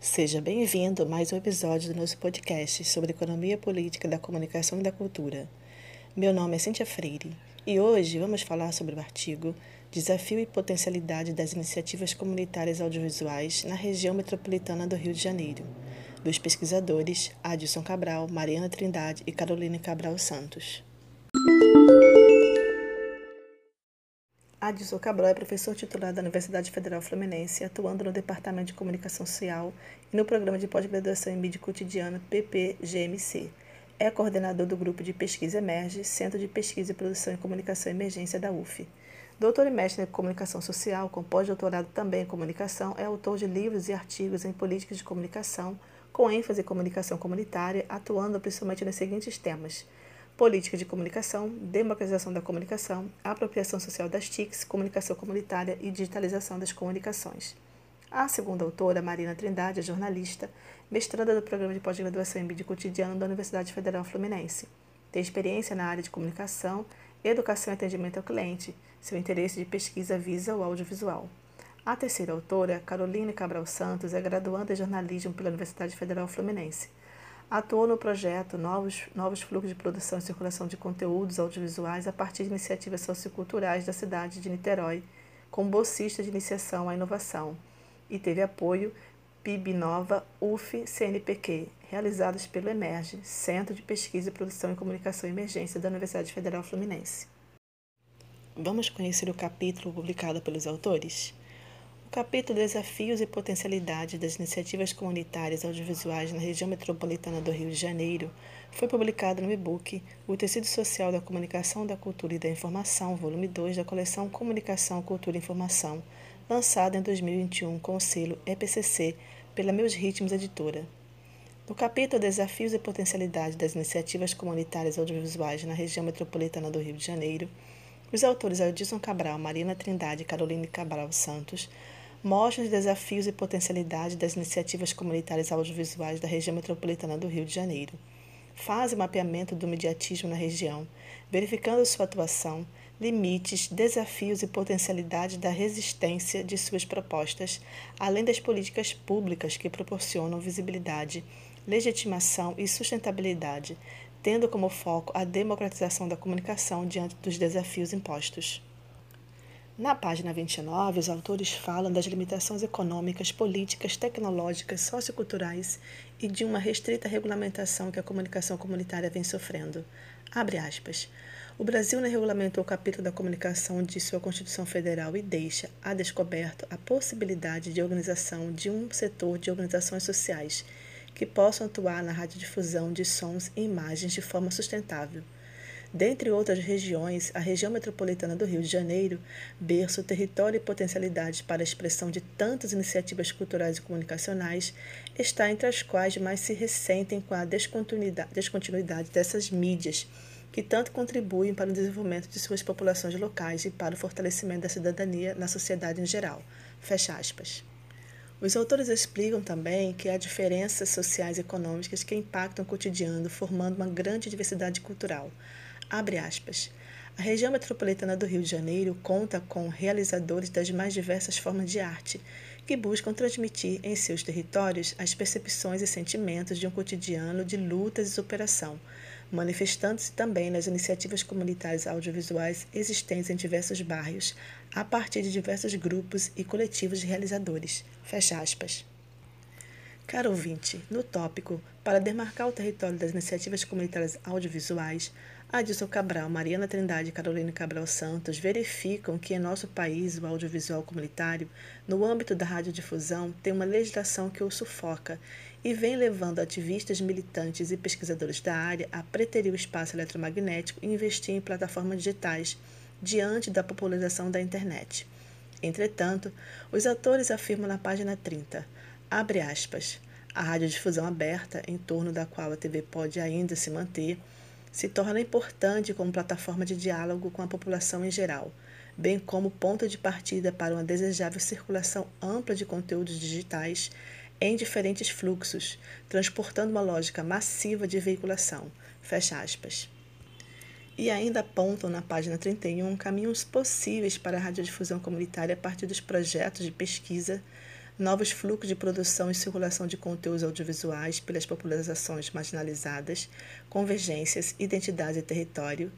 Seja bem-vindo a mais um episódio do nosso podcast sobre economia política da comunicação e da cultura. Meu nome é Cíntia Freire e hoje vamos falar sobre o artigo Desafio e Potencialidade das Iniciativas Comunitárias Audiovisuais na Região Metropolitana do Rio de Janeiro, dos pesquisadores Adilson Cabral, Mariana Trindade e Carolina Cabral Santos. Adilson Cabral é professor titular da Universidade Federal Fluminense, atuando no Departamento de Comunicação Social e no Programa de Pós-Graduação em Mídia Cotidiana PPGMC. É coordenador do Grupo de Pesquisa Emerge, Centro de Pesquisa e Produção em Comunicação e Emergência da UF. Doutor e mestre em Comunicação Social, com pós-doutorado também em Comunicação, é autor de livros e artigos em políticas de comunicação, com ênfase em comunicação comunitária, atuando principalmente nos seguintes temas – política de comunicação, democratização da comunicação, apropriação social das TICs, comunicação comunitária e digitalização das comunicações. A segunda autora, Marina Trindade, é jornalista, mestranda do Programa de Pós-Graduação em Mídia Cotidiano da Universidade Federal Fluminense. Tem experiência na área de comunicação, educação e atendimento ao cliente. Seu interesse de pesquisa visa o audiovisual. A terceira autora, Caroline Cabral Santos, é graduanda em jornalismo pela Universidade Federal Fluminense. Atuou no projeto Novos, Novos Fluxos de Produção e Circulação de Conteúdos Audiovisuais a partir de iniciativas socioculturais da cidade de Niterói, como bolsista de iniciação à inovação, e teve apoio PIB Nova, UF, CNPq, realizados pelo EMERGE, Centro de Pesquisa e Produção em Comunicação e Emergência da Universidade Federal Fluminense. Vamos conhecer o capítulo publicado pelos autores? Capítulo Desafios e Potencialidade das Iniciativas Comunitárias Audiovisuais na Região Metropolitana do Rio de Janeiro foi publicado no e-book O Tecido Social da Comunicação, da Cultura e da Informação, volume 2 da coleção Comunicação, Cultura e Informação, lançado em 2021 com o selo EPCC pela Meus Ritmos Editora. No capítulo Desafios e Potencialidade das Iniciativas Comunitárias Audiovisuais na Região Metropolitana do Rio de Janeiro, os autores Aldisson Cabral, Marina Trindade e Caroline Cabral Santos mostra os desafios e potencialidades das iniciativas comunitárias audiovisuais da região metropolitana do Rio de Janeiro. Faz o mapeamento do mediatismo na região, verificando sua atuação, limites, desafios e potencialidades da resistência de suas propostas, além das políticas públicas que proporcionam visibilidade, legitimação e sustentabilidade, tendo como foco a democratização da comunicação diante dos desafios impostos. Na página 29, os autores falam das limitações econômicas, políticas, tecnológicas, socioculturais e de uma restrita regulamentação que a comunicação comunitária vem sofrendo. Abre aspas. O Brasil não regulamentou o capítulo da comunicação de sua Constituição Federal e deixa a descoberto a possibilidade de organização de um setor de organizações sociais que possam atuar na radiodifusão de sons e imagens de forma sustentável Dentre outras regiões, a região metropolitana do Rio de Janeiro, berço, território e potencialidades para a expressão de tantas iniciativas culturais e comunicacionais, está entre as quais mais se ressentem com a descontinuidade, descontinuidade dessas mídias, que tanto contribuem para o desenvolvimento de suas populações locais e para o fortalecimento da cidadania na sociedade em geral. Fecha aspas. Os autores explicam também que há diferenças sociais e econômicas que impactam o cotidiano, formando uma grande diversidade cultural. Abre aspas. A região metropolitana do Rio de Janeiro conta com realizadores das mais diversas formas de arte, que buscam transmitir em seus territórios as percepções e sentimentos de um cotidiano de lutas e superação, manifestando-se também nas iniciativas comunitárias audiovisuais existentes em diversos bairros, a partir de diversos grupos e coletivos de realizadores. Fecha aspas. Caro ouvinte, no tópico, para demarcar o território das iniciativas comunitárias audiovisuais, Adilson Cabral, Mariana Trindade e Carolina Cabral Santos verificam que em nosso país o audiovisual comunitário, no âmbito da radiodifusão, tem uma legislação que o sufoca e vem levando ativistas, militantes e pesquisadores da área a preterir o espaço eletromagnético e investir em plataformas digitais diante da popularização da internet. Entretanto, os autores afirmam na página 30, abre aspas, a radiodifusão aberta, em torno da qual a TV pode ainda se manter, se torna importante como plataforma de diálogo com a população em geral, bem como ponto de partida para uma desejável circulação ampla de conteúdos digitais em diferentes fluxos, transportando uma lógica massiva de veiculação. Fecha aspas. E ainda apontam na página 31 caminhos possíveis para a radiodifusão comunitária a partir dos projetos de pesquisa novos fluxos de produção e circulação de conteúdos audiovisuais pelas populações marginalizadas, convergências, identidade e território,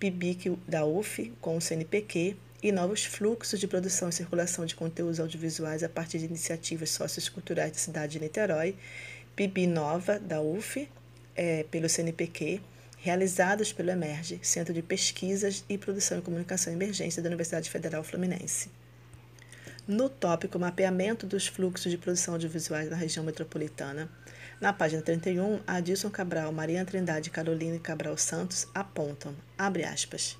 PIBIC da UF com o CNPq e novos fluxos de produção e circulação de conteúdos audiovisuais a partir de iniciativas socioculturais da cidade de Niterói, PIB Nova da UF, é, pelo CNPq, realizados pelo EMERGE, Centro de Pesquisas e Produção e Comunicação Emergência da Universidade Federal Fluminense. No tópico Mapeamento dos fluxos de produção audiovisuais na região metropolitana, na página 31, Adilson Cabral, Maria Trindade e Carolina Cabral Santos apontam, abre aspas,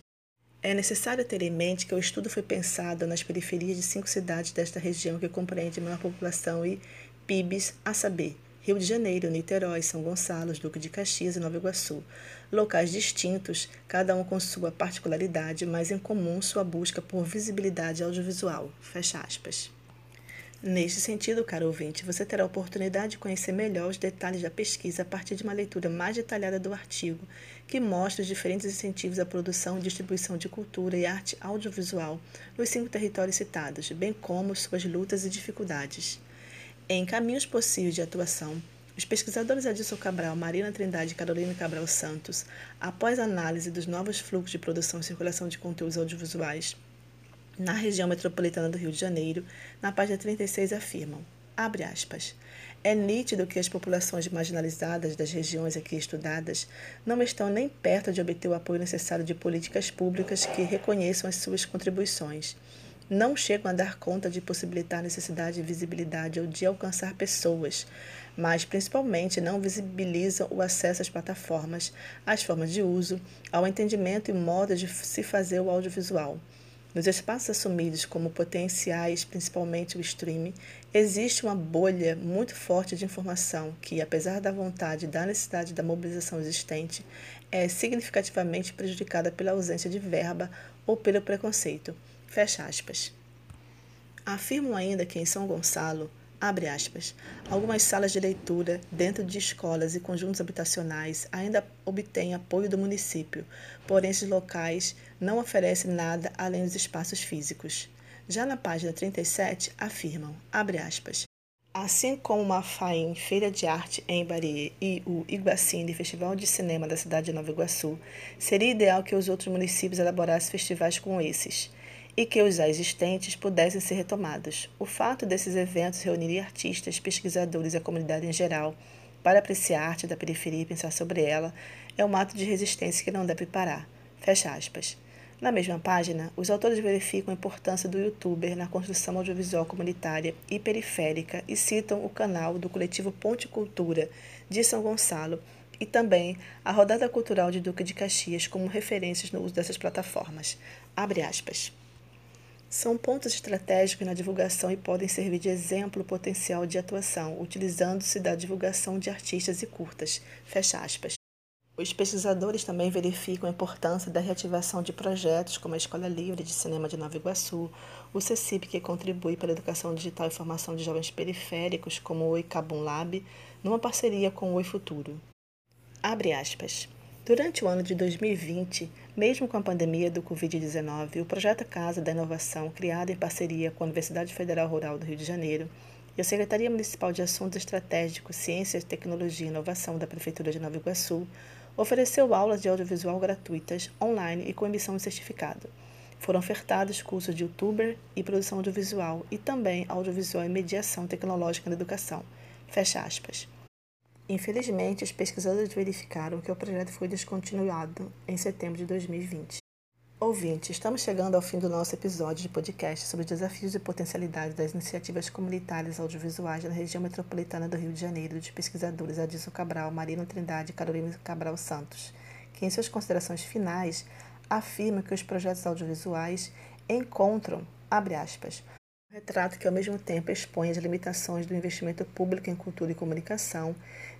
é necessário ter em mente que o estudo foi pensado nas periferias de cinco cidades desta região que compreende maior população e PIBs, a saber, Rio de Janeiro, Niterói, São Gonçalo, Duque de Caxias e Nova Iguaçu. Locais distintos, cada um com sua particularidade, mas em comum sua busca por visibilidade audiovisual. Fecha aspas. Neste sentido, caro ouvinte, você terá a oportunidade de conhecer melhor os detalhes da pesquisa a partir de uma leitura mais detalhada do artigo, que mostra os diferentes incentivos à produção e distribuição de cultura e arte audiovisual nos cinco territórios citados, bem como suas lutas e dificuldades. Em Caminhos Possíveis de Atuação, os pesquisadores Adilson Cabral, Marina Trindade e Carolina Cabral Santos, após análise dos novos fluxos de produção e circulação de conteúdos audiovisuais na região metropolitana do Rio de Janeiro, na página 36 afirmam, abre aspas, é nítido que as populações marginalizadas das regiões aqui estudadas não estão nem perto de obter o apoio necessário de políticas públicas que reconheçam as suas contribuições não chegam a dar conta de possibilitar necessidade de visibilidade ou de alcançar pessoas, mas principalmente não visibilizam o acesso às plataformas, às formas de uso, ao entendimento e modo de se fazer o audiovisual. Nos espaços assumidos como potenciais, principalmente o streaming, existe uma bolha muito forte de informação que, apesar da vontade e da necessidade da mobilização existente, é significativamente prejudicada pela ausência de verba ou pelo preconceito. Fecha aspas. Afirmam ainda que em São Gonçalo, abre aspas, algumas salas de leitura dentro de escolas e conjuntos habitacionais ainda obtêm apoio do município, porém esses locais não oferecem nada além dos espaços físicos. Já na página 37, afirmam, abre aspas, Assim como uma FAIM, Feira de Arte em Bahia e o Iguacine, Festival de Cinema da cidade de Nova Iguaçu, seria ideal que os outros municípios elaborassem festivais como esses e que os já existentes pudessem ser retomados. O fato desses eventos reunirem artistas, pesquisadores e a comunidade em geral para apreciar a arte da periferia e pensar sobre ela é um ato de resistência que não deve parar. Fecha aspas. Na mesma página, os autores verificam a importância do youtuber na construção audiovisual comunitária e periférica e citam o canal do coletivo Ponte Cultura de São Gonçalo e também a rodada cultural de Duque de Caxias como referências no uso dessas plataformas. Abre aspas. São pontos estratégicos na divulgação e podem servir de exemplo potencial de atuação, utilizando-se da divulgação de artistas e curtas. Fecha aspas. Os pesquisadores também verificam a importância da reativação de projetos como a Escola Livre de Cinema de Nova Iguaçu, o CECIP, que contribui para a educação digital e formação de jovens periféricos, como o Oi Cabum Lab, numa parceria com o Oi Futuro. Abre aspas. Durante o ano de 2020, mesmo com a pandemia do Covid-19, o projeto Casa da Inovação, criado em parceria com a Universidade Federal Rural do Rio de Janeiro e a Secretaria Municipal de Assuntos Estratégicos, Ciências, Tecnologia e Inovação da Prefeitura de Nova Iguaçu, ofereceu aulas de audiovisual gratuitas, online e com emissão de certificado. Foram ofertados cursos de youtuber e produção audiovisual e também audiovisual e mediação tecnológica na educação. Fecha aspas. Infelizmente, os pesquisadores verificaram que o projeto foi descontinuado em setembro de 2020. Ouvinte, estamos chegando ao fim do nosso episódio de podcast sobre desafios e potencialidades das iniciativas comunitárias audiovisuais na região metropolitana do Rio de Janeiro, de pesquisadores Adilson Cabral, Marina Trindade e Carolina Cabral Santos, que em suas considerações finais afirma que os projetos audiovisuais encontram, abre aspas, retrato que, ao mesmo tempo, expõe as limitações do investimento público em cultura e comunicação,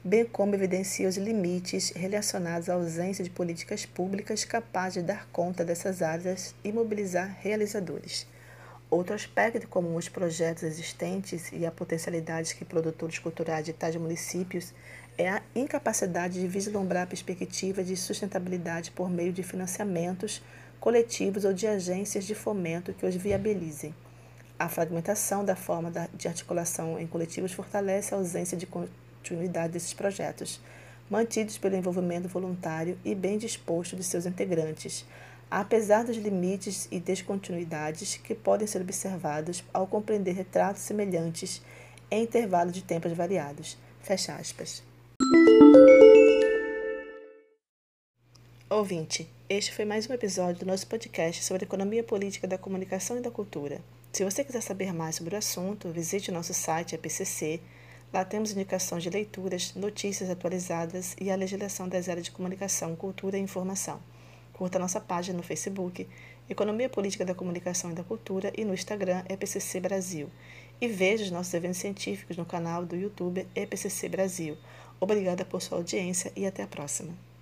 bem como evidencia os limites relacionados à ausência de políticas públicas capazes de dar conta dessas áreas e mobilizar realizadores. Outro aspecto comum aos projetos existentes e a potencialidade que produtores culturais de tais municípios é a incapacidade de vislumbrar a perspectiva de sustentabilidade por meio de financiamentos coletivos ou de agências de fomento que os viabilizem. A fragmentação da forma de articulação em coletivos fortalece a ausência de continuidade desses projetos, mantidos pelo envolvimento voluntário e bem disposto de seus integrantes, apesar dos limites e descontinuidades que podem ser observados ao compreender retratos semelhantes em intervalos de tempos variados. Fecha aspas. Ouvinte, este foi mais um episódio do nosso podcast sobre economia política da comunicação e da cultura. Se você quiser saber mais sobre o assunto, visite nosso site EPCC. Lá temos indicações de leituras, notícias atualizadas e a legislação das áreas de comunicação, cultura e informação. Curta nossa página no Facebook, Economia Política da Comunicação e da Cultura, e no Instagram, EPCC Brasil. E veja os nossos eventos científicos no canal do YouTube EPCC Brasil. Obrigada por sua audiência e até a próxima.